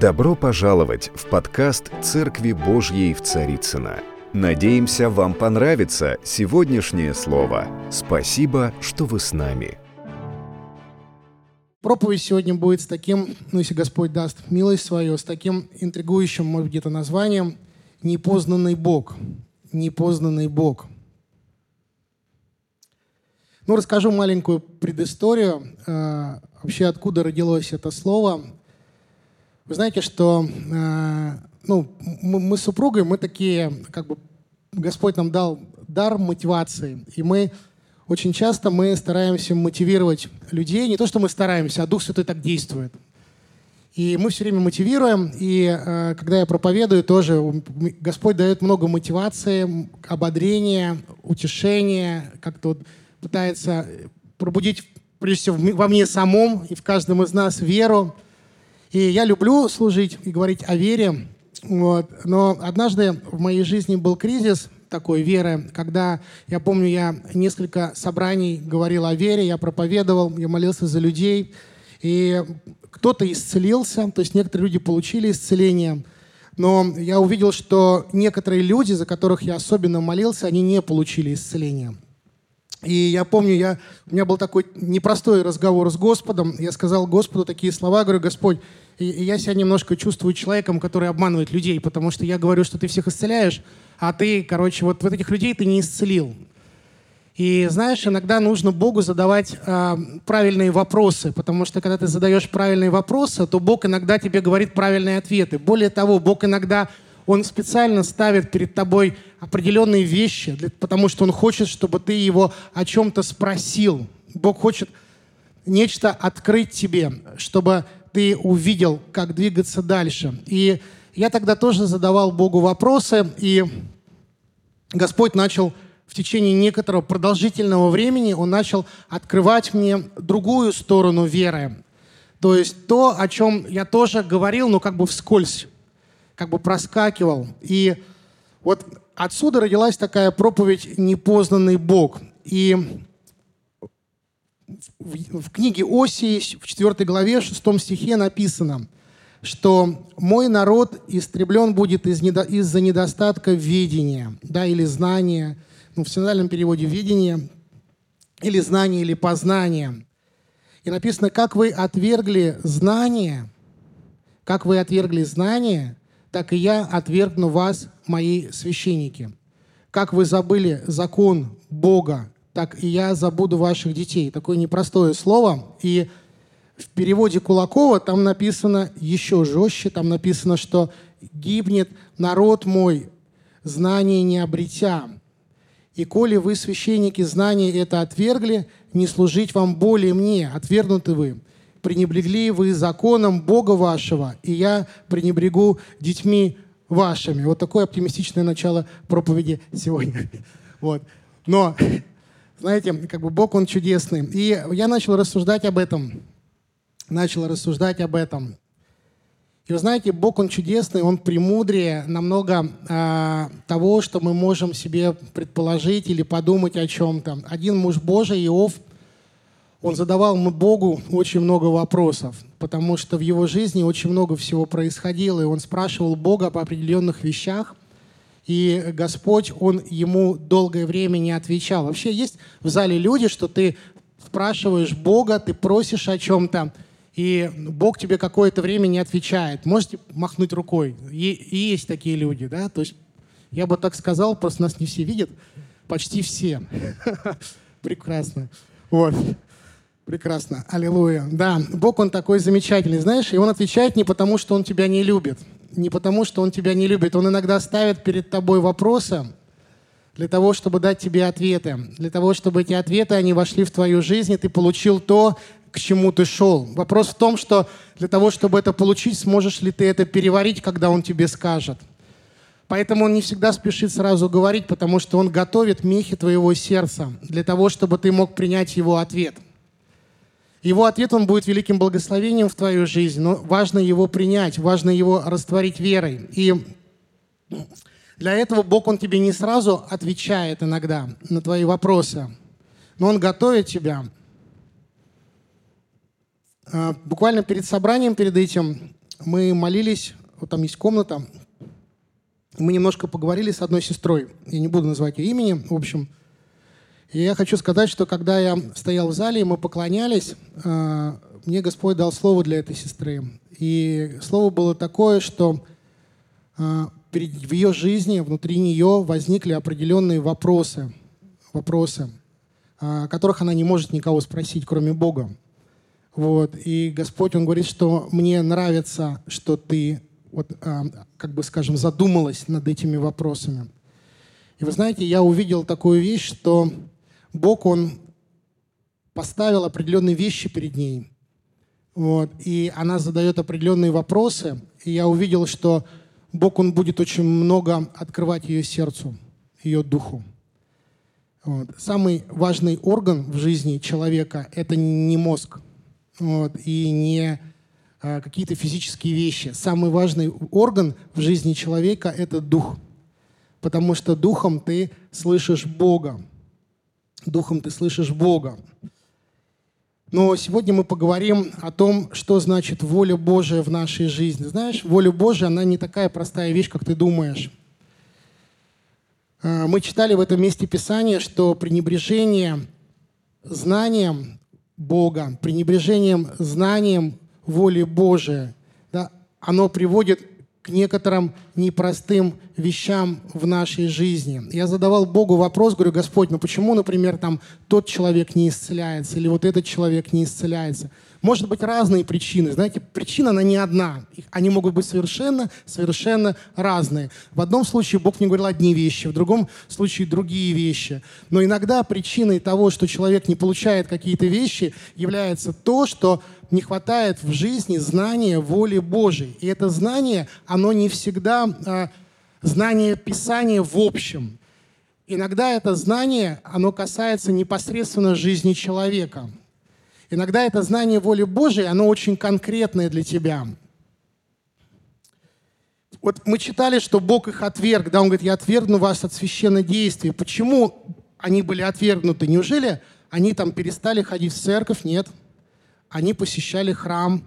Добро пожаловать в подкаст «Церкви Божьей в Царицына. Надеемся, вам понравится сегодняшнее слово. Спасибо, что вы с нами. Проповедь сегодня будет с таким, ну, если Господь даст милость свою, с таким интригующим, может быть, где-то названием «Непознанный Бог». Непознанный Бог. Ну, расскажу маленькую предысторию, э, вообще откуда родилось это слово – вы знаете, что э, ну, мы, мы с супругой, мы такие, как бы Господь нам дал дар мотивации, и мы очень часто мы стараемся мотивировать людей, не то, что мы стараемся, а Дух Святой так действует. И мы все время мотивируем, и э, когда я проповедую, тоже Господь дает много мотивации, ободрения, утешения, как-то вот пытается пробудить, прежде всего, во мне самом и в каждом из нас веру, и я люблю служить и говорить о вере, вот. но однажды в моей жизни был кризис такой веры, когда, я помню, я несколько собраний говорил о вере, я проповедовал, я молился за людей, и кто-то исцелился, то есть некоторые люди получили исцеление, но я увидел, что некоторые люди, за которых я особенно молился, они не получили исцеление. И я помню, я, у меня был такой непростой разговор с Господом. Я сказал Господу такие слова, говорю, Господь, и, и я себя немножко чувствую человеком, который обманывает людей, потому что я говорю, что ты всех исцеляешь, а ты, короче, вот, вот этих людей ты не исцелил. И знаешь, иногда нужно Богу задавать э, правильные вопросы, потому что когда ты задаешь правильные вопросы, то Бог иногда тебе говорит правильные ответы. Более того, Бог иногда он специально ставит перед тобой определенные вещи, потому что Он хочет, чтобы ты Его о чем-то спросил. Бог хочет нечто открыть тебе, чтобы ты увидел, как двигаться дальше. И я тогда тоже задавал Богу вопросы, и Господь начал в течение некоторого продолжительного времени, Он начал открывать мне другую сторону веры. То есть то, о чем я тоже говорил, но как бы вскользь как бы проскакивал. И вот отсюда родилась такая проповедь «Непознанный Бог». И в, в книге Осии, в 4 главе, 6 стихе написано, что «мой народ истреблен будет из недо, из-за недостатка видения», да, или знания, ну, в синодальном переводе «видение», или знание, или познание. И написано, как вы отвергли знание, как вы отвергли знание, так и я отвергну вас, мои священники. Как вы забыли закон Бога, так и я забуду ваших детей. Такое непростое слово. И в переводе Кулакова там написано еще жестче, там написано, что гибнет народ мой, знание не обретя. И коли вы, священники, знание это отвергли, не служить вам более мне, отвергнуты вы пренебрегли вы законом Бога вашего, и я пренебрегу детьми вашими. Вот такое оптимистичное начало проповеди сегодня. Вот. Но, знаете, как бы Бог, Он чудесный. И я начал рассуждать об этом. Начал рассуждать об этом. И вы знаете, Бог, Он чудесный, Он премудрее намного э, того, что мы можем себе предположить или подумать о чем-то. Один муж Божий, Иов, он задавал Богу очень много вопросов, потому что в его жизни очень много всего происходило, и он спрашивал Бога по определенных вещах, и Господь, Он ему долгое время не отвечал. Вообще есть в зале люди, что ты спрашиваешь Бога, ты просишь о чем-то, и Бог тебе какое-то время не отвечает. Можете махнуть рукой. И, есть такие люди, да? То есть я бы так сказал, просто нас не все видят. Почти все. Прекрасно. Вот. Прекрасно. Аллилуйя. Да, Бог, Он такой замечательный, знаешь, и Он отвечает не потому, что Он тебя не любит, не потому, что Он тебя не любит. Он иногда ставит перед тобой вопросы для того, чтобы дать тебе ответы, для того, чтобы эти ответы, они вошли в твою жизнь, и ты получил то, к чему ты шел. Вопрос в том, что для того, чтобы это получить, сможешь ли ты это переварить, когда Он тебе скажет. Поэтому он не всегда спешит сразу говорить, потому что он готовит мехи твоего сердца для того, чтобы ты мог принять его ответ. Его ответ, он будет великим благословением в твою жизнь, но важно его принять, важно его растворить верой. И для этого Бог, Он тебе не сразу отвечает иногда на твои вопросы, но Он готовит тебя. А, буквально перед собранием, перед этим, мы молились, вот там есть комната, мы немножко поговорили с одной сестрой, я не буду называть ее имени, в общем. И я хочу сказать, что когда я стоял в зале, и мы поклонялись, э, мне Господь дал слово для этой сестры. И слово было такое, что э, в ее жизни, внутри нее возникли определенные вопросы, вопросы, э, о которых она не может никого спросить, кроме Бога. Вот. И Господь, Он говорит, что мне нравится, что ты вот, а, как бы, скажем, задумалась над этими вопросами. И вы знаете, я увидел такую вещь, что Бог, Он поставил определенные вещи перед ней. Вот, и она задает определенные вопросы. И я увидел, что Бог, Он будет очень много открывать ее сердцу, ее духу. Вот. Самый важный орган в жизни человека – это не мозг вот, и не Э, какие-то физические вещи. Самый важный орган в жизни человека – это дух. Потому что духом ты слышишь Бога. Духом ты слышишь Бога. Но сегодня мы поговорим о том, что значит воля Божия в нашей жизни. Знаешь, воля Божия, она не такая простая вещь, как ты думаешь. Э, мы читали в этом месте Писания, что пренебрежение знанием Бога, пренебрежением знанием воли Божия, да, оно приводит к некоторым непростым вещам в нашей жизни. Я задавал Богу вопрос, говорю, Господь, ну почему, например, там тот человек не исцеляется или вот этот человек не исцеляется? Может быть разные причины. Знаете, причина, она не одна. Они могут быть совершенно, совершенно разные. В одном случае Бог мне говорил одни вещи, в другом случае другие вещи. Но иногда причиной того, что человек не получает какие-то вещи, является то, что не хватает в жизни знания воли Божьей. И это знание, оно не всегда э, знание Писания в общем. Иногда это знание, оно касается непосредственно жизни человека. Иногда это знание воли Божией, оно очень конкретное для тебя. Вот мы читали, что Бог их отверг, да, Он говорит, я отвергну вас от священнодействия. Почему они были отвергнуты? Неужели они там перестали ходить в церковь? Нет. Они посещали храм.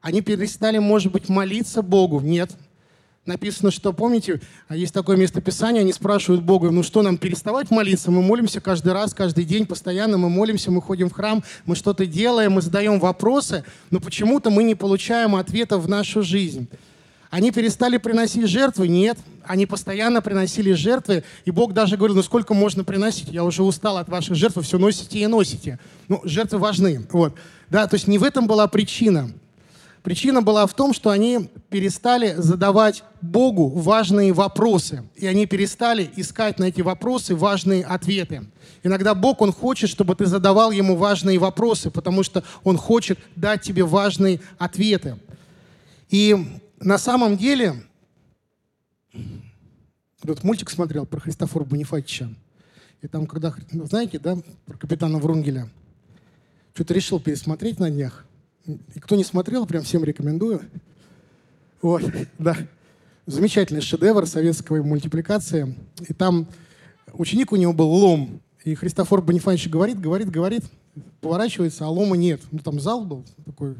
Они перестали, может быть, молиться Богу? Нет. Написано, что, помните, есть такое местописание, они спрашивают Бога, ну что нам переставать молиться? Мы молимся каждый раз, каждый день, постоянно мы молимся, мы ходим в храм, мы что-то делаем, мы задаем вопросы, но почему-то мы не получаем ответа в нашу жизнь. Они перестали приносить жертвы? Нет. Они постоянно приносили жертвы, и Бог даже говорил, ну сколько можно приносить? Я уже устал от ваших жертв, все носите и носите. Ну, жертвы важны. Вот. Да, то есть не в этом была причина. Причина была в том, что они перестали задавать Богу важные вопросы, и они перестали искать на эти вопросы важные ответы. Иногда Бог, Он хочет, чтобы ты задавал Ему важные вопросы, потому что Он хочет дать тебе важные ответы. И на самом деле, тут мультик смотрел про Христофора Бонифатича, и там, когда, знаете, да, про капитана Врунгеля, что-то решил пересмотреть на днях – и кто не смотрел, прям всем рекомендую. Вот, да. Замечательный шедевр советской мультипликации. И там ученик у него был лом. И Христофор Бонифанович говорит, говорит, говорит, поворачивается, а лома нет. Ну, там зал был, такой,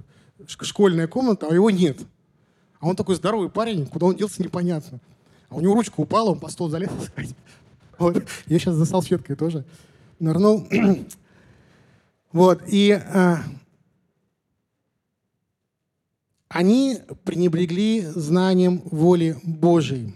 школьная комната, а его нет. А он такой здоровый парень, куда он делся, непонятно. А у него ручка упала, он по стол залез. Вот. Я сейчас за салфеткой тоже нырнул. Вот. И а, они пренебрегли знанием воли Божией.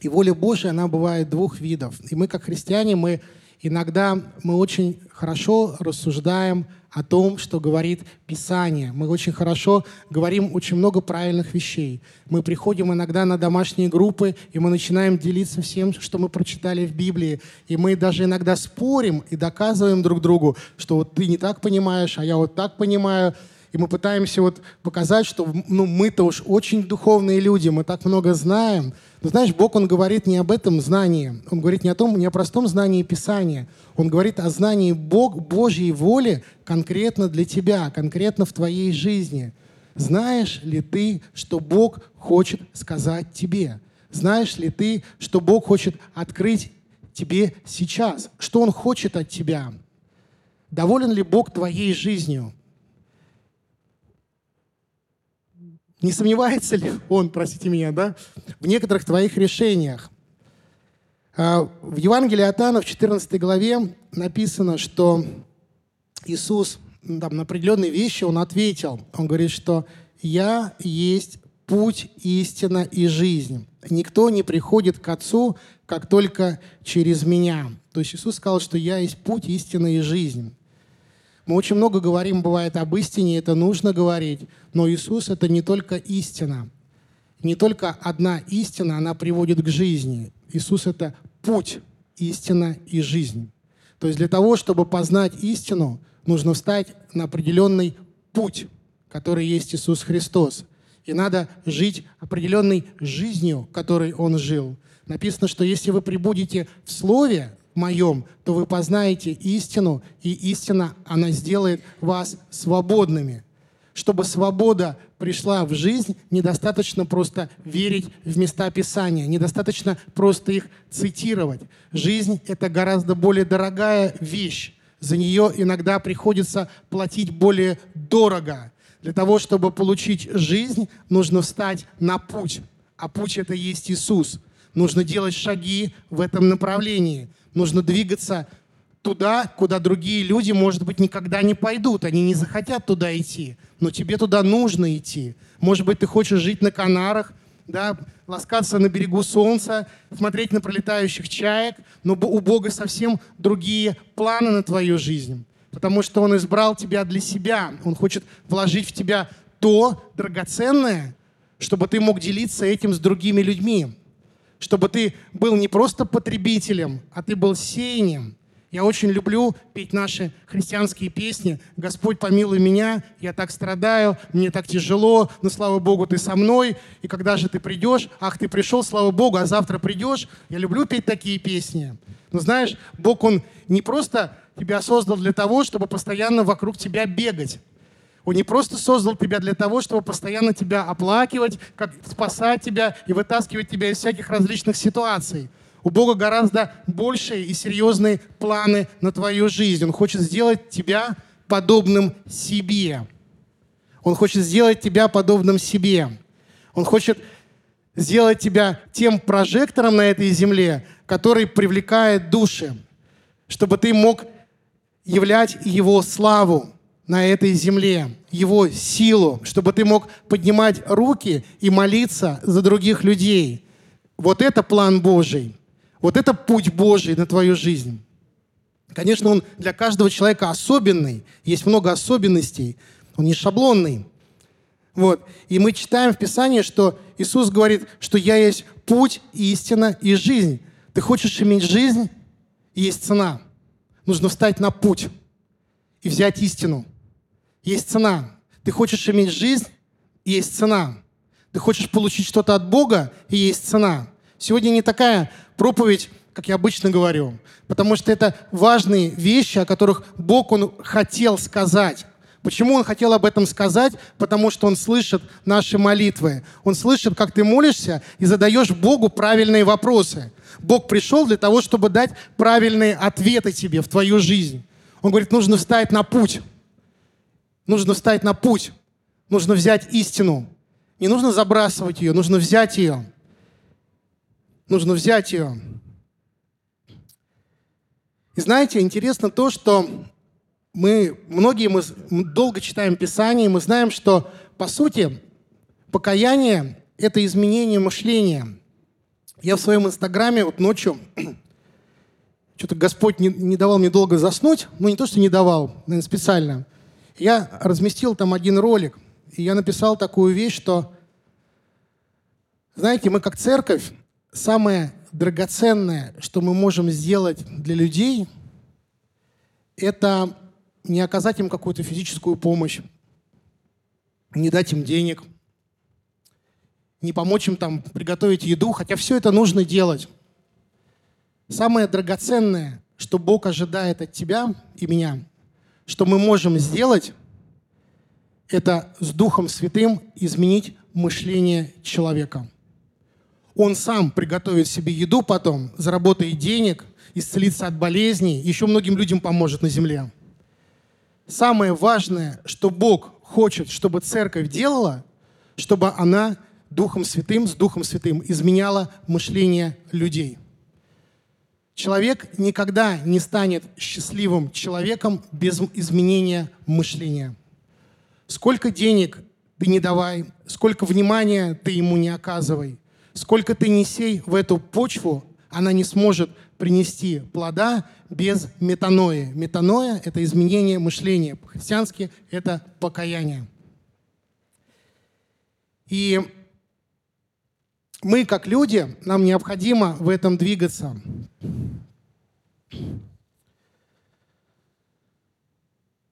И воля Божия, она бывает двух видов. И мы, как христиане, мы иногда мы очень хорошо рассуждаем о том, что говорит Писание. Мы очень хорошо говорим очень много правильных вещей. Мы приходим иногда на домашние группы, и мы начинаем делиться всем, что мы прочитали в Библии. И мы даже иногда спорим и доказываем друг другу, что вот ты не так понимаешь, а я вот так понимаю – и мы пытаемся вот показать, что ну, мы-то уж очень духовные люди, мы так много знаем. Но знаешь, Бог, Он говорит не об этом знании. Он говорит не о том, не о простом знании Писания. Он говорит о знании Бог, Божьей воли конкретно для тебя, конкретно в твоей жизни. Знаешь ли ты, что Бог хочет сказать тебе? Знаешь ли ты, что Бог хочет открыть тебе сейчас? Что Он хочет от тебя? Доволен ли Бог твоей жизнью? Не сомневается ли он, простите меня, да, в некоторых твоих решениях? А, в Евангелии от Иоанна в 14 главе написано, что Иисус там, на определенные вещи Он ответил. Он говорит, что «Я есть путь, истина и жизнь. Никто не приходит к Отцу, как только через Меня». То есть Иисус сказал, что «Я есть путь, истина и жизнь». Мы очень много говорим, бывает, об истине, это нужно говорить, но Иисус — это не только истина. Не только одна истина, она приводит к жизни. Иисус — это путь, истина и жизнь. То есть для того, чтобы познать истину, нужно встать на определенный путь, который есть Иисус Христос. И надо жить определенной жизнью, которой Он жил. Написано, что если вы прибудете в Слове, моем, то вы познаете истину, и истина, она сделает вас свободными. Чтобы свобода пришла в жизнь, недостаточно просто верить в места Писания, недостаточно просто их цитировать. Жизнь — это гораздо более дорогая вещь. За нее иногда приходится платить более дорого. Для того, чтобы получить жизнь, нужно встать на путь. А путь — это есть Иисус. Нужно делать шаги в этом направлении — Нужно двигаться туда, куда другие люди, может быть, никогда не пойдут. Они не захотят туда идти, но тебе туда нужно идти. Может быть, ты хочешь жить на Канарах, да, ласкаться на берегу солнца, смотреть на пролетающих чаек, но у Бога совсем другие планы на твою жизнь. Потому что Он избрал тебя для себя. Он хочет вложить в тебя то драгоценное, чтобы ты мог делиться этим с другими людьми чтобы ты был не просто потребителем, а ты был сеянием. Я очень люблю петь наши христианские песни. «Господь, помилуй меня, я так страдаю, мне так тяжело, но, слава Богу, ты со мной, и когда же ты придешь? Ах, ты пришел, слава Богу, а завтра придешь?» Я люблю петь такие песни. Но знаешь, Бог, Он не просто тебя создал для того, чтобы постоянно вокруг тебя бегать. Он не просто создал тебя для того, чтобы постоянно тебя оплакивать, как спасать тебя и вытаскивать тебя из всяких различных ситуаций. У Бога гораздо большие и серьезные планы на твою жизнь. Он хочет сделать тебя подобным себе. Он хочет сделать тебя подобным себе. Он хочет сделать тебя тем прожектором на этой земле, который привлекает души, чтобы ты мог являть Его славу, на этой земле, Его силу, чтобы ты мог поднимать руки и молиться за других людей. Вот это план Божий. Вот это путь Божий на твою жизнь. Конечно, он для каждого человека особенный. Есть много особенностей. Он не шаблонный. Вот. И мы читаем в Писании, что Иисус говорит, что «Я есть путь, истина и жизнь». Ты хочешь иметь жизнь? Есть цена. Нужно встать на путь и взять истину. Есть цена. Ты хочешь иметь жизнь, есть цена. Ты хочешь получить что-то от Бога, и есть цена. Сегодня не такая проповедь, как я обычно говорю, потому что это важные вещи, о которых Бог Он хотел сказать. Почему Он хотел об этом сказать? Потому что Он слышит наши молитвы. Он слышит, как ты молишься и задаешь Богу правильные вопросы. Бог пришел для того, чтобы дать правильные ответы тебе в твою жизнь. Он говорит, нужно встать на путь. Нужно встать на путь. Нужно взять истину. Не нужно забрасывать ее, нужно взять ее. Нужно взять ее. И знаете, интересно то, что мы, многие мы долго читаем Писание, и мы знаем, что, по сути, покаяние – это изменение мышления. Я в своем инстаграме вот ночью, что-то Господь не, не давал мне долго заснуть, ну не то, что не давал, наверное, специально. Я разместил там один ролик, и я написал такую вещь, что, знаете, мы как церковь, самое драгоценное, что мы можем сделать для людей, это не оказать им какую-то физическую помощь, не дать им денег, не помочь им там приготовить еду, хотя все это нужно делать. Самое драгоценное, что Бог ожидает от тебя и меня, что мы можем сделать, это с Духом Святым изменить мышление человека. Он сам приготовит себе еду потом, заработает денег, исцелится от болезней, еще многим людям поможет на земле. Самое важное, что Бог хочет, чтобы церковь делала, чтобы она Духом Святым, с Духом Святым изменяла мышление людей. Человек никогда не станет счастливым человеком без изменения мышления. Сколько денег ты не давай, сколько внимания ты ему не оказывай, сколько ты не сей в эту почву, она не сможет принести плода без метаноя. Метаноя – это изменение мышления. По-христиански это покаяние. И мы, как люди, нам необходимо в этом двигаться.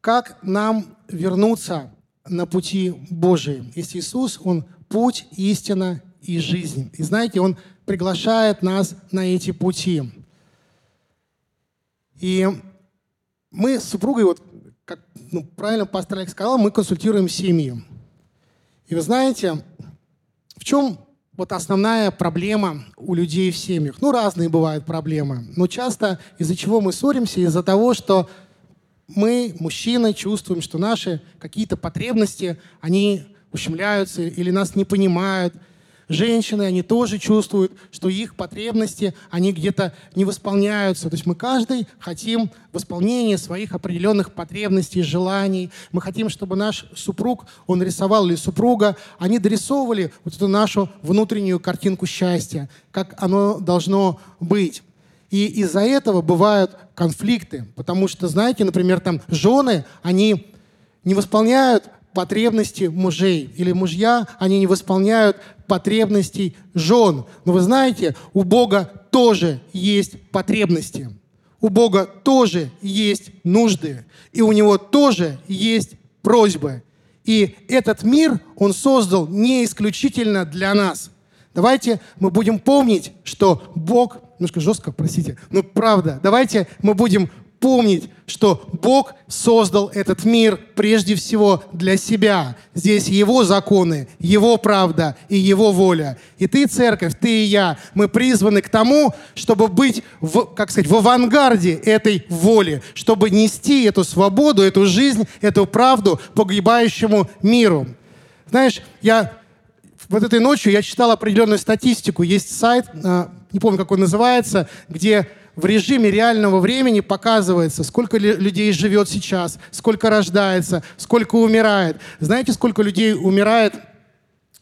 Как нам вернуться на пути Божии? Если Иисус, Он путь, истина и жизнь. И знаете, Он приглашает нас на эти пути. И мы с супругой, вот, как ну, правильно пастор Олег сказал, мы консультируем семьи. И вы знаете, в чем вот основная проблема у людей в семьях. Ну, разные бывают проблемы, но часто из-за чего мы ссоримся? Из-за того, что мы, мужчины, чувствуем, что наши какие-то потребности, они ущемляются или нас не понимают – женщины, они тоже чувствуют, что их потребности, они где-то не восполняются. То есть мы каждый хотим восполнения своих определенных потребностей, желаний. Мы хотим, чтобы наш супруг, он рисовал или супруга, они дорисовывали вот эту нашу внутреннюю картинку счастья, как оно должно быть. И из-за этого бывают конфликты, потому что, знаете, например, там жены, они не восполняют потребности мужей. Или мужья, они не восполняют потребностей жен. Но вы знаете, у Бога тоже есть потребности. У Бога тоже есть нужды. И у Него тоже есть просьбы. И этот мир Он создал не исключительно для нас. Давайте мы будем помнить, что Бог, немножко жестко, простите, но правда, давайте мы будем помнить, что Бог создал этот мир прежде всего для себя. Здесь Его законы, Его правда и Его воля. И ты, церковь, ты и я, мы призваны к тому, чтобы быть, в, как сказать, в авангарде этой воли, чтобы нести эту свободу, эту жизнь, эту правду погибающему миру. Знаешь, я вот этой ночью я читал определенную статистику. Есть сайт, а, не помню, как он называется, где в режиме реального времени показывается, сколько людей живет сейчас, сколько рождается, сколько умирает. Знаете, сколько людей умирает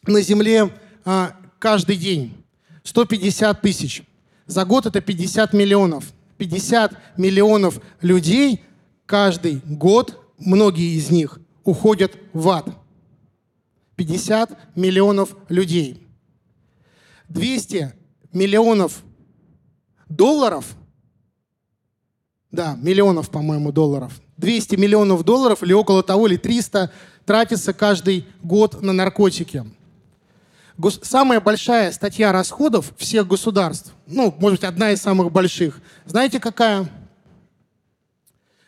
на Земле а, каждый день? 150 тысяч. За год это 50 миллионов. 50 миллионов людей каждый год, многие из них, уходят в ад. 50 миллионов людей. 200 миллионов долларов, да, миллионов, по-моему, долларов, 200 миллионов долларов или около того, или 300 тратится каждый год на наркотики. Гос- самая большая статья расходов всех государств, ну, может быть, одна из самых больших, знаете, какая?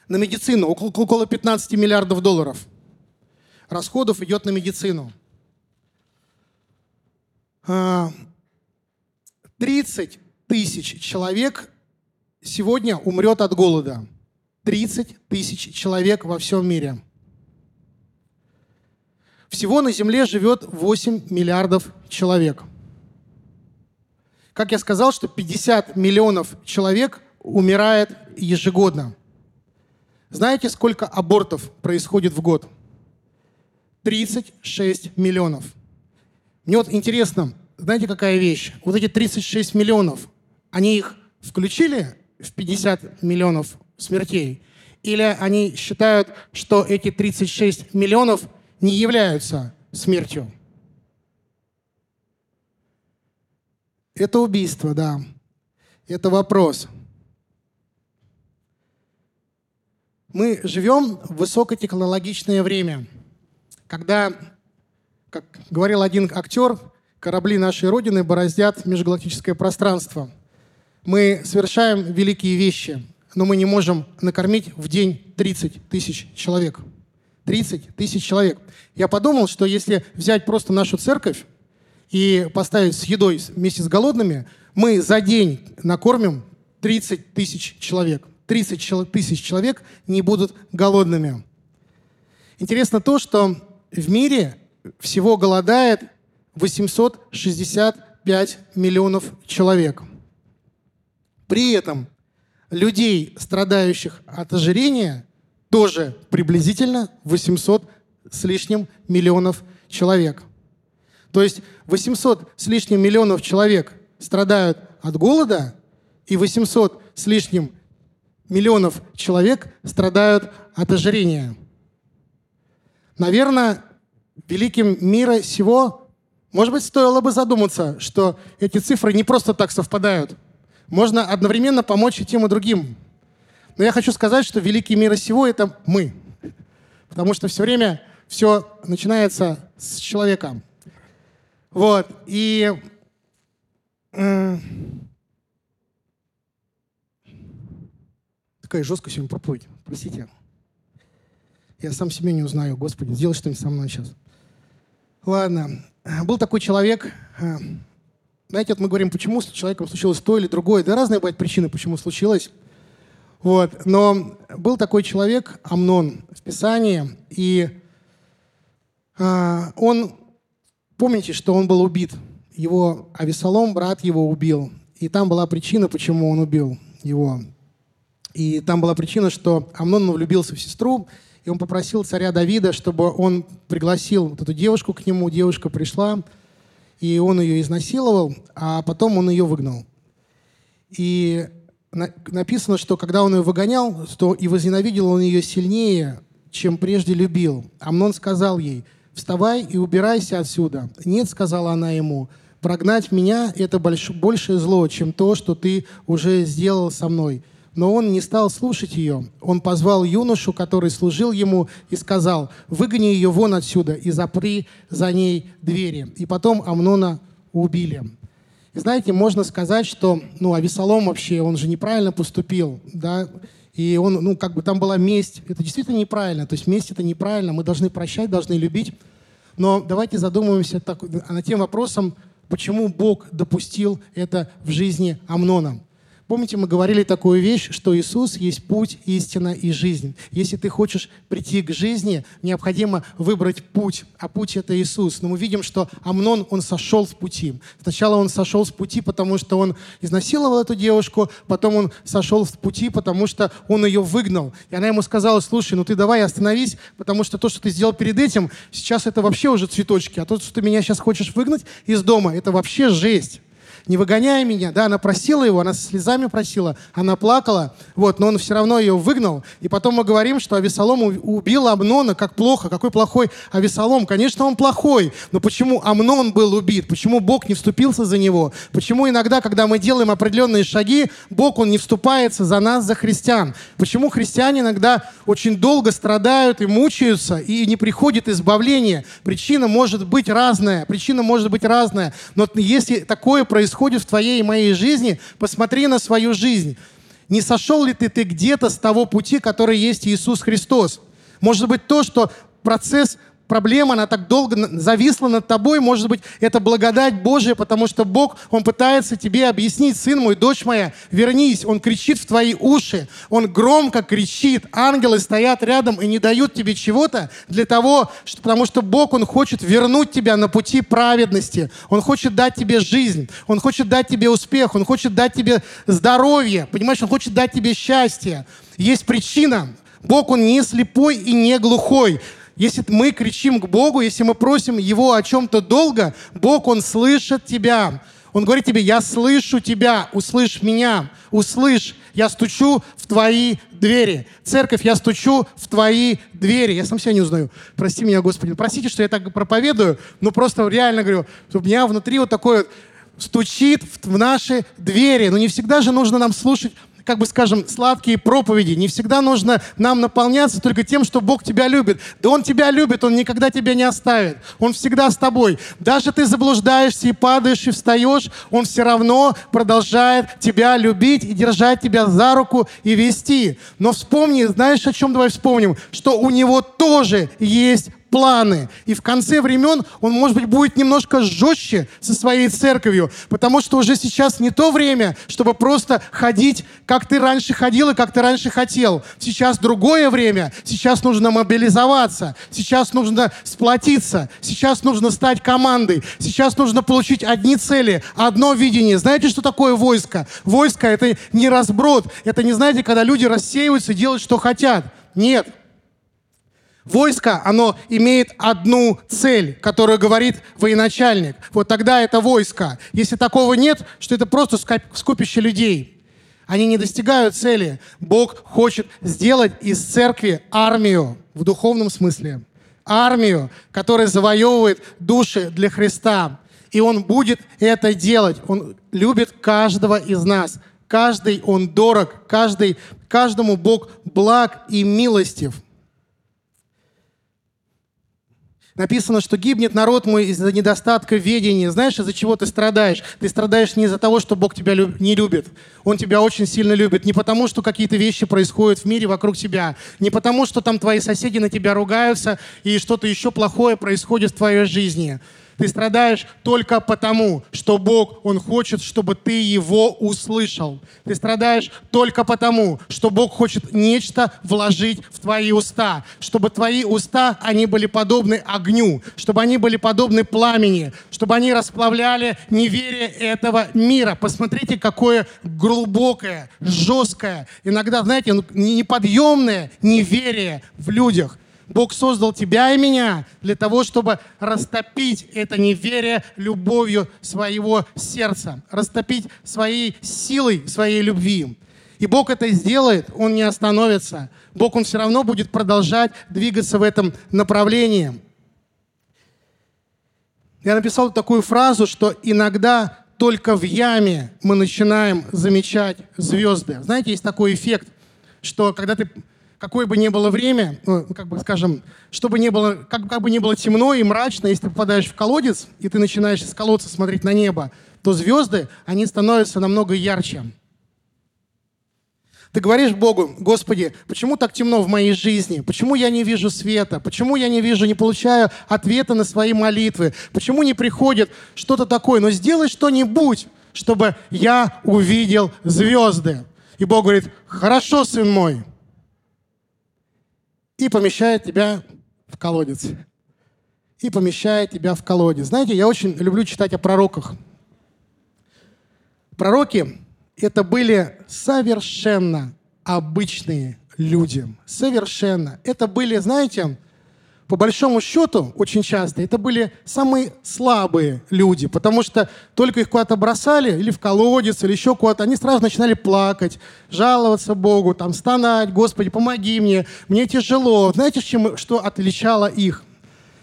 На медицину, около, около 15 миллиардов долларов расходов идет на медицину. 30 а, тысяч человек сегодня умрет от голода. 30 тысяч человек во всем мире. Всего на Земле живет 8 миллиардов человек. Как я сказал, что 50 миллионов человек умирает ежегодно. Знаете, сколько абортов происходит в год? 36 миллионов. Мне вот интересно, знаете, какая вещь? Вот эти 36 миллионов, они их включили в 50 миллионов смертей? Или они считают, что эти 36 миллионов не являются смертью? Это убийство, да. Это вопрос. Мы живем в высокотехнологичное время, когда, как говорил один актер, корабли нашей Родины бороздят межгалактическое пространство – мы совершаем великие вещи, но мы не можем накормить в день 30 тысяч человек. 30 тысяч человек. Я подумал, что если взять просто нашу церковь и поставить с едой вместе с голодными, мы за день накормим 30 тысяч человек. 30 тысяч человек не будут голодными. Интересно то, что в мире всего голодает 865 миллионов человек. При этом людей, страдающих от ожирения, тоже приблизительно 800 с лишним миллионов человек. То есть 800 с лишним миллионов человек страдают от голода, и 800 с лишним миллионов человек страдают от ожирения. Наверное, великим мира сего, может быть, стоило бы задуматься, что эти цифры не просто так совпадают. Можно одновременно помочь и тем, и другим. Но я хочу сказать, что великий мира сего — это мы. Потому что все время все начинается с человека. Вот. И э, такая жесткая сегодня проповедь. Простите. Я сам себя не узнаю. Господи, сделай что-нибудь со мной сейчас. Ладно. Был такой человек. Знаете, вот мы говорим, почему с человеком случилось то или другое. Да разные бывают причины, почему случилось. Вот. Но был такой человек, Амнон, в Писании, и э, он, помните, что он был убит. Его Авесолом, брат его, убил. И там была причина, почему он убил его. И там была причина, что Амнон влюбился в сестру, и он попросил царя Давида, чтобы он пригласил вот эту девушку к нему. Девушка пришла, и он ее изнасиловал, а потом он ее выгнал. И написано, что когда он ее выгонял, то и возненавидел он ее сильнее, чем прежде любил. Амнон сказал ей, «Вставай и убирайся отсюда». «Нет», — сказала она ему, «прогнать меня — это больш... большее зло, чем то, что ты уже сделал со мной». Но он не стал слушать ее. Он позвал юношу, который служил ему, и сказал, «Выгони ее вон отсюда и запри за ней двери». И потом Амнона убили. И знаете, можно сказать, что, ну, Авесолом вообще, он же неправильно поступил, да, и он, ну, как бы там была месть. Это действительно неправильно. То есть месть — это неправильно. Мы должны прощать, должны любить. Но давайте задумаемся так, над тем вопросом, почему Бог допустил это в жизни Амнона. Помните, мы говорили такую вещь, что Иисус есть путь, истина и жизнь. Если ты хочешь прийти к жизни, необходимо выбрать путь, а путь — это Иисус. Но мы видим, что Амнон, он сошел с пути. Сначала он сошел с пути, потому что он изнасиловал эту девушку, потом он сошел с пути, потому что он ее выгнал. И она ему сказала, слушай, ну ты давай остановись, потому что то, что ты сделал перед этим, сейчас это вообще уже цветочки, а то, что ты меня сейчас хочешь выгнать из дома, это вообще жесть не выгоняй меня. Да, она просила его, она со слезами просила, она плакала, вот, но он все равно ее выгнал. И потом мы говорим, что Авесолом убил Амнона, как плохо, какой плохой Авесолом. Конечно, он плохой, но почему Амнон был убит? Почему Бог не вступился за него? Почему иногда, когда мы делаем определенные шаги, Бог, Он не вступается за нас, за христиан? Почему христиане иногда очень долго страдают и мучаются, и не приходит избавление? Причина может быть разная, причина может быть разная, но если такое происходит, происходит в твоей и моей жизни, посмотри на свою жизнь. Не сошел ли ты, ты где-то с того пути, который есть Иисус Христос? Может быть, то, что процесс проблема, она так долго зависла над тобой, может быть, это благодать Божия, потому что Бог, Он пытается тебе объяснить, сын мой, дочь моя, вернись. Он кричит в твои уши, Он громко кричит. Ангелы стоят рядом и не дают тебе чего-то для того, что, потому что Бог, Он хочет вернуть тебя на пути праведности. Он хочет дать тебе жизнь, Он хочет дать тебе успех, Он хочет дать тебе здоровье, понимаешь, Он хочет дать тебе счастье. Есть причина, Бог, Он не слепой и не глухой. Если мы кричим к Богу, если мы просим Его о чем-то долго, Бог, Он слышит тебя. Он говорит тебе, я слышу тебя, услышь меня, услышь, я стучу в твои двери. Церковь, я стучу в твои двери. Я сам себя не узнаю. Прости меня, Господи. Простите, что я так проповедую, но просто реально говорю, у меня внутри вот такое стучит в наши двери. Но не всегда же нужно нам слушать как бы скажем, сладкие проповеди. Не всегда нужно нам наполняться только тем, что Бог тебя любит. Да Он тебя любит, Он никогда тебя не оставит. Он всегда с тобой. Даже ты заблуждаешься и падаешь, и встаешь, Он все равно продолжает тебя любить и держать тебя за руку и вести. Но вспомни, знаешь, о чем давай вспомним? Что у Него тоже есть планы. И в конце времен он, может быть, будет немножко жестче со своей церковью, потому что уже сейчас не то время, чтобы просто ходить, как ты раньше ходил и как ты раньше хотел. Сейчас другое время. Сейчас нужно мобилизоваться. Сейчас нужно сплотиться. Сейчас нужно стать командой. Сейчас нужно получить одни цели, одно видение. Знаете, что такое войско? Войско — это не разброд. Это не, знаете, когда люди рассеиваются и делают, что хотят. Нет. Войско, оно имеет одну цель, которую говорит военачальник. Вот тогда это войско. Если такого нет, что это просто скопище людей. Они не достигают цели. Бог хочет сделать из церкви армию в духовном смысле. Армию, которая завоевывает души для Христа. И Он будет это делать. Он любит каждого из нас. Каждый Он дорог. Каждый, каждому Бог благ и милостив. Написано, что гибнет народ мой из-за недостатка ведения. Знаешь, из-за чего ты страдаешь? Ты страдаешь не из-за того, что Бог тебя не любит. Он тебя очень сильно любит. Не потому, что какие-то вещи происходят в мире вокруг тебя. Не потому, что там твои соседи на тебя ругаются и что-то еще плохое происходит в твоей жизни. Ты страдаешь только потому, что Бог, Он хочет, чтобы ты Его услышал. Ты страдаешь только потому, что Бог хочет нечто вложить в твои уста. Чтобы твои уста, они были подобны огню, чтобы они были подобны пламени, чтобы они расплавляли неверие этого мира. Посмотрите, какое глубокое, жесткое, иногда, знаете, ну, неподъемное неверие в людях. Бог создал тебя и меня для того, чтобы растопить это неверие любовью своего сердца, растопить своей силой, своей любви. И Бог это сделает, Он не остановится. Бог, Он все равно будет продолжать двигаться в этом направлении. Я написал такую фразу, что иногда только в яме мы начинаем замечать звезды. Знаете, есть такой эффект, что когда ты какое бы ни было время, ну, как бы скажем, чтобы не было, как, как бы ни было темно и мрачно, если ты попадаешь в колодец, и ты начинаешь из колодца смотреть на небо, то звезды, они становятся намного ярче. Ты говоришь Богу, Господи, почему так темно в моей жизни? Почему я не вижу света? Почему я не вижу, не получаю ответа на свои молитвы? Почему не приходит что-то такое? Но сделай что-нибудь, чтобы я увидел звезды. И Бог говорит, хорошо, сын мой, и помещает тебя в колодец. И помещает тебя в колодец. Знаете, я очень люблю читать о пророках. Пророки — это были совершенно обычные люди. Совершенно. Это были, знаете, по большому счету, очень часто, это были самые слабые люди, потому что только их куда-то бросали, или в колодец, или еще куда-то, они сразу начинали плакать, жаловаться Богу, там, стонать, Господи, помоги мне, мне тяжело. Знаете, чем, что отличало их?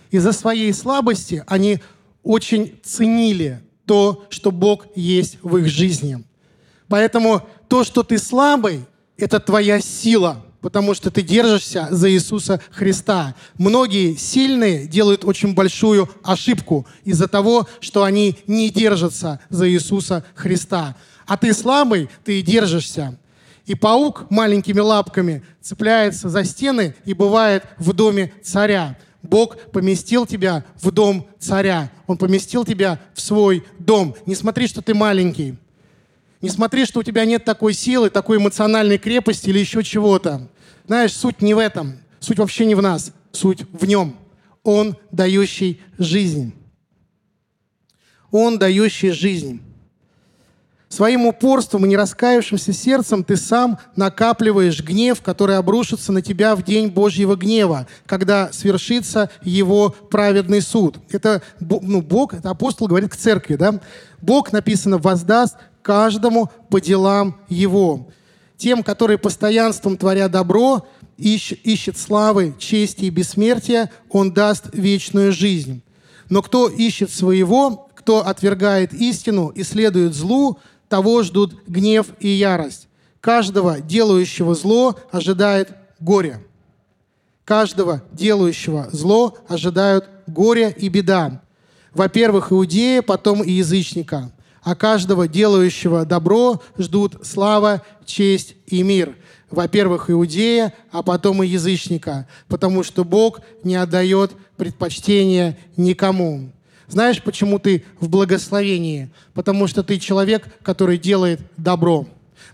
Из-за своей слабости они очень ценили то, что Бог есть в их жизни. Поэтому то, что ты слабый, это твоя сила – потому что ты держишься за Иисуса Христа. Многие сильные делают очень большую ошибку из-за того, что они не держатся за Иисуса Христа. А ты слабый, ты держишься. И паук маленькими лапками цепляется за стены и бывает в доме царя. Бог поместил тебя в дом царя. Он поместил тебя в свой дом. Не смотри, что ты маленький. Не смотри, что у тебя нет такой силы, такой эмоциональной крепости или еще чего-то. Знаешь, суть не в этом. Суть вообще не в нас. Суть в нем. Он дающий жизнь. Он дающий жизнь. Своим упорством и нераскаявшимся сердцем ты сам накапливаешь гнев, который обрушится на тебя в день Божьего гнева, когда свершится его праведный суд. Это ну, Бог, это апостол говорит к церкви, да? Бог, написано, воздаст каждому по делам его. Тем, которые постоянством творя добро, ищ, ищет славы, чести и бессмертия, он даст вечную жизнь. Но кто ищет своего, кто отвергает истину и следует злу, того ждут гнев и ярость. Каждого делающего зло ожидает горе. Каждого делающего зло ожидают горе и беда. Во-первых, иудея, потом и язычника – а каждого делающего добро ждут слава, честь и мир. Во-первых, иудея, а потом и язычника, потому что Бог не отдает предпочтения никому. Знаешь, почему ты в благословении? Потому что ты человек, который делает добро.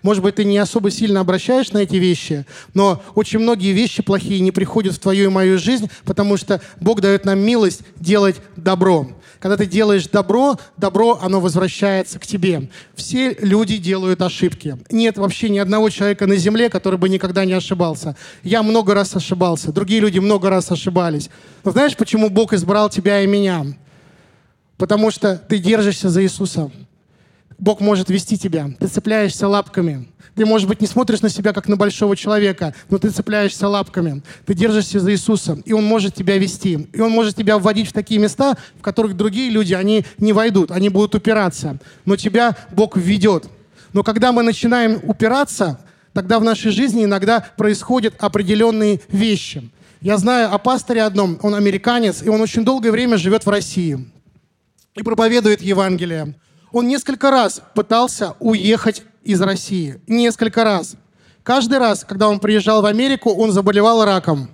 Может быть, ты не особо сильно обращаешь на эти вещи, но очень многие вещи плохие не приходят в твою и мою жизнь, потому что Бог дает нам милость делать добро. Когда ты делаешь добро, добро, оно возвращается к тебе. Все люди делают ошибки. Нет вообще ни одного человека на земле, который бы никогда не ошибался. Я много раз ошибался, другие люди много раз ошибались. Но знаешь, почему Бог избрал тебя и меня? Потому что ты держишься за Иисуса. Бог может вести тебя. Ты цепляешься лапками. Ты, может быть, не смотришь на себя, как на большого человека, но ты цепляешься лапками. Ты держишься за Иисуса, и Он может тебя вести. И Он может тебя вводить в такие места, в которых другие люди, они не войдут, они будут упираться. Но тебя Бог введет. Но когда мы начинаем упираться, тогда в нашей жизни иногда происходят определенные вещи. Я знаю о пасторе одном, он американец, и он очень долгое время живет в России и проповедует Евангелие. Он несколько раз пытался уехать из России. Несколько раз. Каждый раз, когда он приезжал в Америку, он заболевал раком.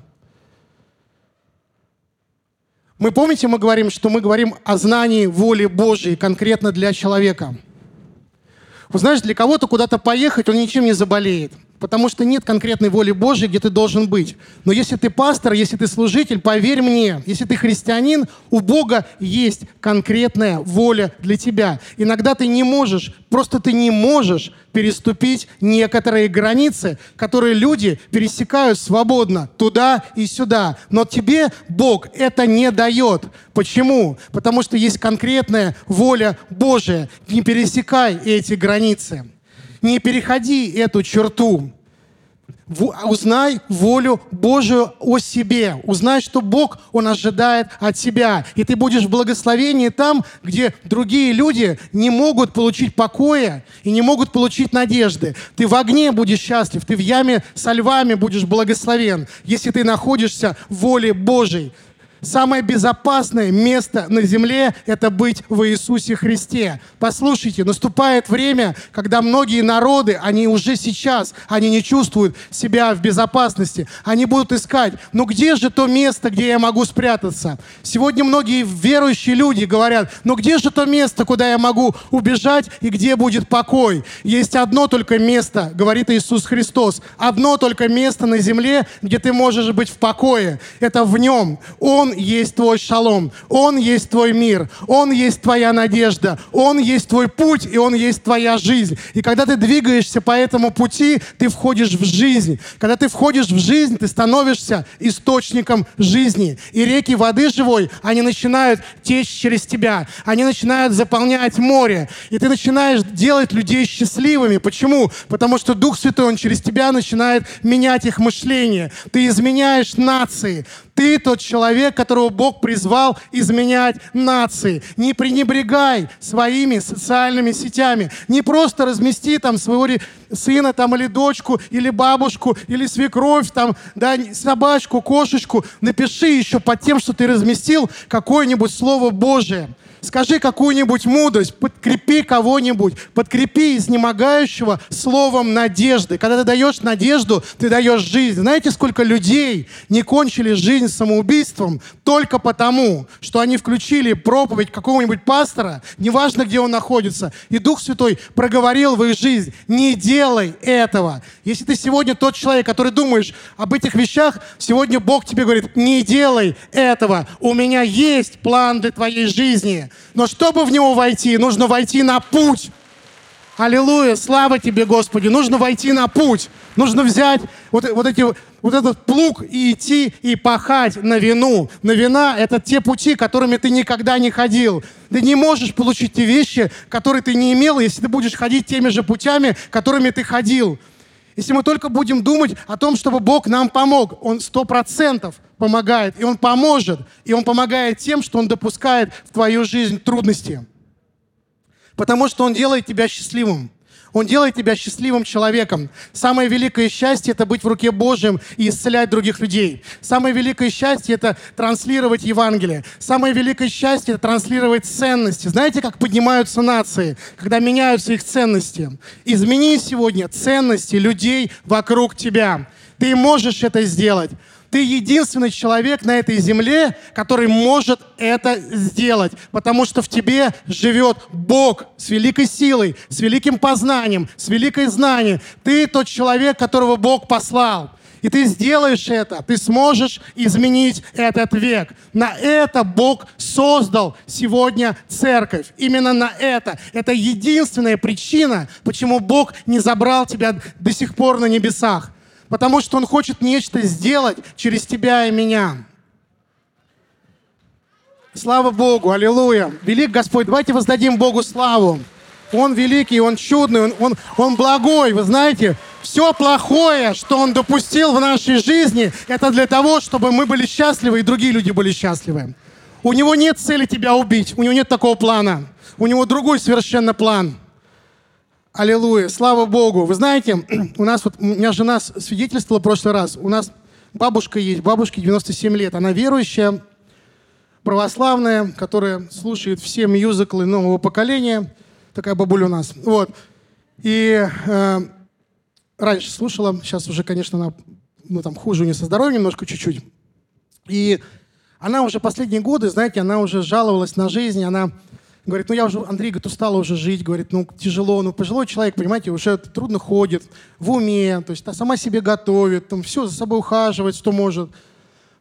Мы помните, мы говорим, что мы говорим о знании воли Божьей конкретно для человека. Вы знаешь, для кого-то куда-то поехать, он ничем не заболеет – потому что нет конкретной воли Божьей, где ты должен быть. Но если ты пастор, если ты служитель, поверь мне, если ты христианин, у Бога есть конкретная воля для тебя. Иногда ты не можешь, просто ты не можешь переступить некоторые границы, которые люди пересекают свободно туда и сюда. Но тебе Бог это не дает. Почему? Потому что есть конкретная воля Божия. Не пересекай эти границы. Не переходи эту черту. Узнай волю Божию о себе. Узнай, что Бог, Он ожидает от тебя. И ты будешь в благословении там, где другие люди не могут получить покоя и не могут получить надежды. Ты в огне будешь счастлив, ты в яме со львами будешь благословен, если ты находишься в воле Божьей. Самое безопасное место на земле – это быть в Иисусе Христе. Послушайте, наступает время, когда многие народы, они уже сейчас, они не чувствуют себя в безопасности. Они будут искать, ну где же то место, где я могу спрятаться? Сегодня многие верующие люди говорят, ну где же то место, куда я могу убежать и где будет покой? Есть одно только место, говорит Иисус Христос, одно только место на земле, где ты можешь быть в покое. Это в Нем. Он он есть твой шалом, Он есть твой мир, Он есть твоя надежда, Он есть твой путь, и Он есть твоя жизнь. И когда ты двигаешься по этому пути, ты входишь в жизнь. Когда ты входишь в жизнь, ты становишься источником жизни. И реки воды живой, они начинают течь через тебя, они начинают заполнять море. И ты начинаешь делать людей счастливыми. Почему? Потому что Дух Святой, Он через тебя начинает менять их мышление. Ты изменяешь нации. Ты тот человек, которого Бог призвал изменять нации. Не пренебрегай своими социальными сетями. Не просто размести там своего сына там, или дочку, или бабушку, или свекровь, там, да, собачку, кошечку. Напиши еще под тем, что ты разместил какое-нибудь Слово Божие. Скажи какую-нибудь мудрость, подкрепи кого-нибудь, подкрепи изнемогающего словом надежды. Когда ты даешь надежду, ты даешь жизнь. Знаете, сколько людей не кончили жизнь самоубийством только потому, что они включили проповедь какого-нибудь пастора, неважно, где он находится, и Дух Святой проговорил в их жизнь, не делай этого. Если ты сегодня тот человек, который думаешь об этих вещах, сегодня Бог тебе говорит, не делай этого. У меня есть план для твоей жизни. Но чтобы в него войти, нужно войти на путь. Аллилуйя, слава тебе, Господи. Нужно войти на путь. Нужно взять вот, вот, эти, вот этот плуг и идти и пахать на вину. На вина — это те пути, которыми ты никогда не ходил. Ты не можешь получить те вещи, которые ты не имел, если ты будешь ходить теми же путями, которыми ты ходил. Если мы только будем думать о том, чтобы Бог нам помог, Он сто процентов помогает, и Он поможет, и Он помогает тем, что Он допускает в твою жизнь трудности. Потому что Он делает тебя счастливым. Он делает тебя счастливым человеком. Самое великое счастье – это быть в руке Божьем и исцелять других людей. Самое великое счастье – это транслировать Евангелие. Самое великое счастье – это транслировать ценности. Знаете, как поднимаются нации, когда меняются их ценности? Измени сегодня ценности людей вокруг тебя. Ты можешь это сделать. Ты единственный человек на этой земле, который может это сделать, потому что в тебе живет Бог с великой силой, с великим познанием, с великой знанием. Ты тот человек, которого Бог послал. И ты сделаешь это, ты сможешь изменить этот век. На это Бог создал сегодня церковь. Именно на это. Это единственная причина, почему Бог не забрал тебя до сих пор на небесах потому что Он хочет нечто сделать через тебя и меня. Слава Богу, аллилуйя. Велик Господь, давайте воздадим Богу славу. Он великий, Он чудный, Он, он, он благой. Вы знаете, все плохое, что Он допустил в нашей жизни, это для того, чтобы мы были счастливы и другие люди были счастливы. У Него нет цели тебя убить, у Него нет такого плана. У Него другой совершенно план – Аллилуйя, слава Богу. Вы знаете, у нас вот, у меня жена свидетельствовала в прошлый раз, у нас бабушка есть, бабушке 97 лет, она верующая, православная, которая слушает все мюзиклы нового поколения, такая бабуля у нас. Вот. И э, раньше слушала, сейчас уже, конечно, она, ну, там, хуже у нее со здоровьем немножко чуть-чуть. И она уже последние годы, знаете, она уже жаловалась на жизнь, она Говорит, ну я уже, Андрей, говорит, устала уже жить, говорит, ну тяжело, ну пожилой человек, понимаете, уже трудно ходит, в уме, то есть сама себе готовит, там все за собой ухаживает, что может.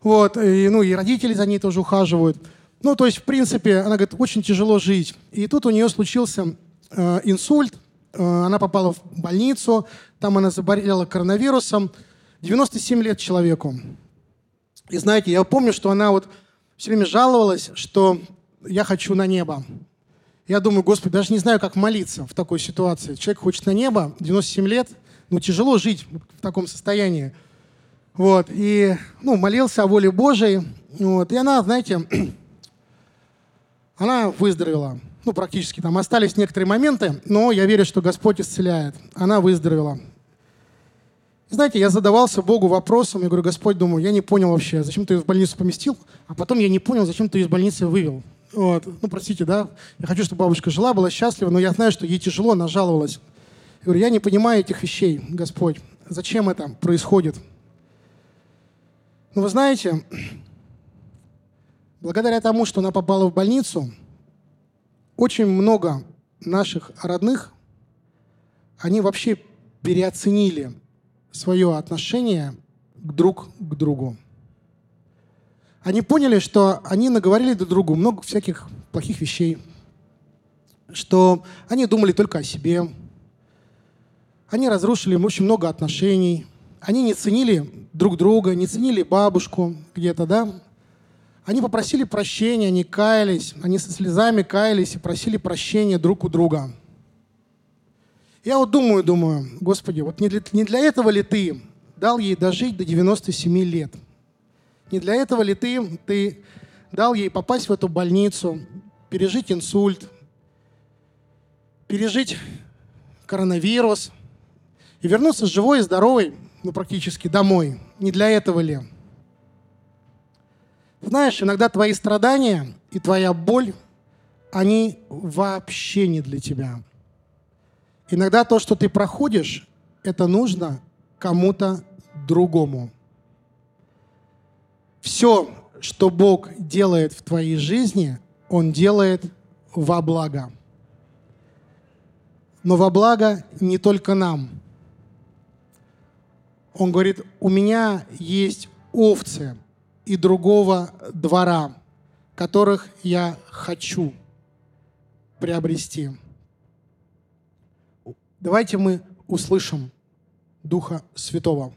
Вот, и, ну и родители за ней тоже ухаживают. Ну, то есть, в принципе, она говорит, очень тяжело жить. И тут у нее случился э, инсульт, э, она попала в больницу, там она заболела коронавирусом. 97 лет человеку. И знаете, я помню, что она вот все время жаловалась, что я хочу на небо. Я думаю, Господи, даже не знаю, как молиться в такой ситуации. Человек хочет на небо, 97 лет, ну тяжело жить в таком состоянии. Вот, и, ну, молился о воле Божией, вот, и она, знаете, она выздоровела. Ну, практически там остались некоторые моменты, но я верю, что Господь исцеляет. Она выздоровела. знаете, я задавался Богу вопросом, я говорю, Господь, думаю, я не понял вообще, зачем ты ее в больницу поместил, а потом я не понял, зачем ты ее из больницы вывел. Вот. Ну, простите, да, я хочу, чтобы бабушка жила, была счастлива, но я знаю, что ей тяжело, она жаловалась. Я говорю, я не понимаю этих вещей, Господь. Зачем это происходит? Ну, вы знаете, благодаря тому, что она попала в больницу, очень много наших родных, они вообще переоценили свое отношение друг к другу они поняли, что они наговорили друг другу много всяких плохих вещей, что они думали только о себе, они разрушили очень много отношений, они не ценили друг друга, не ценили бабушку где-то, да, они попросили прощения, они каялись, они со слезами каялись и просили прощения друг у друга. Я вот думаю, думаю, Господи, вот не для, не для этого ли Ты дал ей дожить до 97 лет – не для этого ли ты, ты дал ей попасть в эту больницу, пережить инсульт, пережить коронавирус и вернуться живой и здоровой, ну, практически домой. Не для этого ли? Знаешь, иногда твои страдания и твоя боль, они вообще не для тебя. Иногда то, что ты проходишь, это нужно кому-то другому. Все, что Бог делает в твоей жизни, Он делает во благо. Но во благо не только нам. Он говорит, у меня есть овцы и другого двора, которых я хочу приобрести. Давайте мы услышим Духа Святого.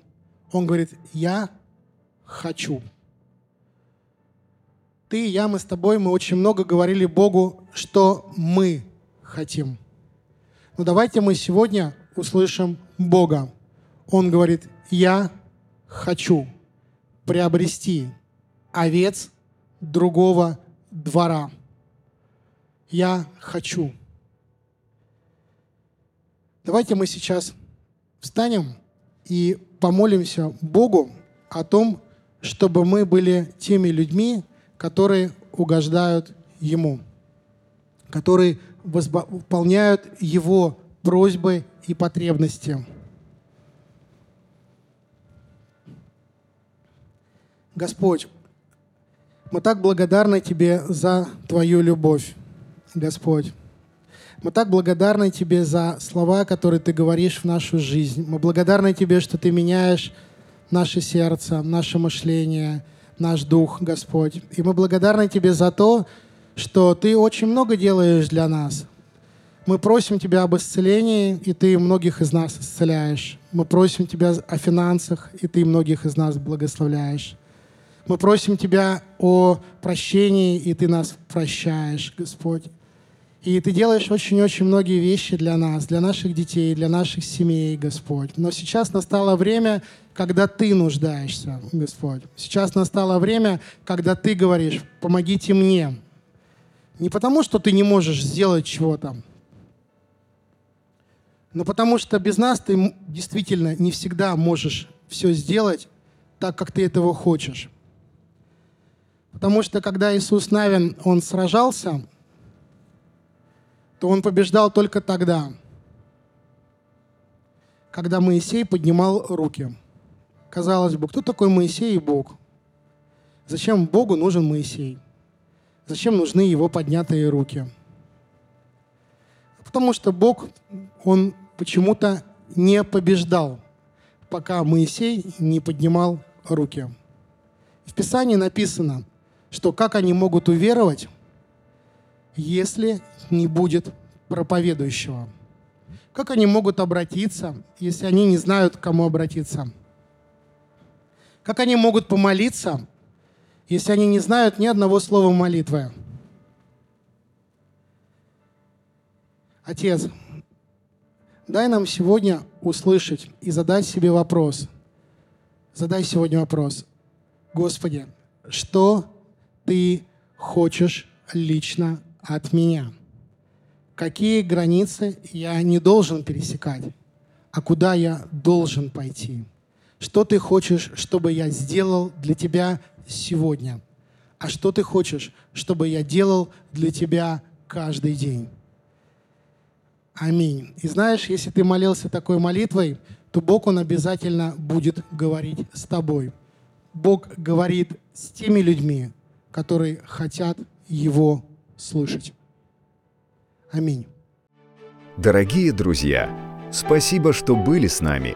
Он говорит, я хочу ты и я, мы с тобой, мы очень много говорили Богу, что мы хотим. Но давайте мы сегодня услышим Бога. Он говорит, я хочу приобрести овец другого двора. Я хочу. Давайте мы сейчас встанем и помолимся Богу о том, чтобы мы были теми людьми, которые угождают Ему, которые выполняют Его просьбы и потребности. Господь, мы так благодарны Тебе за Твою любовь, Господь. Мы так благодарны Тебе за слова, которые Ты говоришь в нашу жизнь. Мы благодарны Тебе, что Ты меняешь наше сердце, наше мышление, наш дух, Господь. И мы благодарны Тебе за то, что Ты очень много делаешь для нас. Мы просим Тебя об исцелении, и Ты многих из нас исцеляешь. Мы просим Тебя о финансах, и Ты многих из нас благословляешь. Мы просим Тебя о прощении, и Ты нас прощаешь, Господь. И Ты делаешь очень-очень многие вещи для нас, для наших детей, для наших семей, Господь. Но сейчас настало время, когда Ты нуждаешься, Господь. Сейчас настало время, когда Ты говоришь, помогите мне. Не потому, что Ты не можешь сделать чего-то, но потому что без нас Ты действительно не всегда можешь все сделать так, как Ты этого хочешь. Потому что когда Иисус Навин, Он сражался, то он побеждал только тогда, когда Моисей поднимал руки. Казалось бы, кто такой Моисей и Бог? Зачем Богу нужен Моисей? Зачем нужны его поднятые руки? Потому что Бог, он почему-то не побеждал, пока Моисей не поднимал руки. В Писании написано, что как они могут уверовать, если не будет проповедующего? Как они могут обратиться, если они не знают, к кому обратиться? Как они могут помолиться, если они не знают ни одного слова молитвы? Отец, дай нам сегодня услышать и задать себе вопрос. Задай сегодня вопрос. Господи, что ты хочешь лично от меня. Какие границы я не должен пересекать, а куда я должен пойти. Что ты хочешь, чтобы я сделал для тебя сегодня, а что ты хочешь, чтобы я делал для тебя каждый день. Аминь. И знаешь, если ты молился такой молитвой, то Бог, Он обязательно будет говорить с тобой. Бог говорит с теми людьми, которые хотят Его слышать. Аминь. Дорогие друзья, спасибо, что были с нами.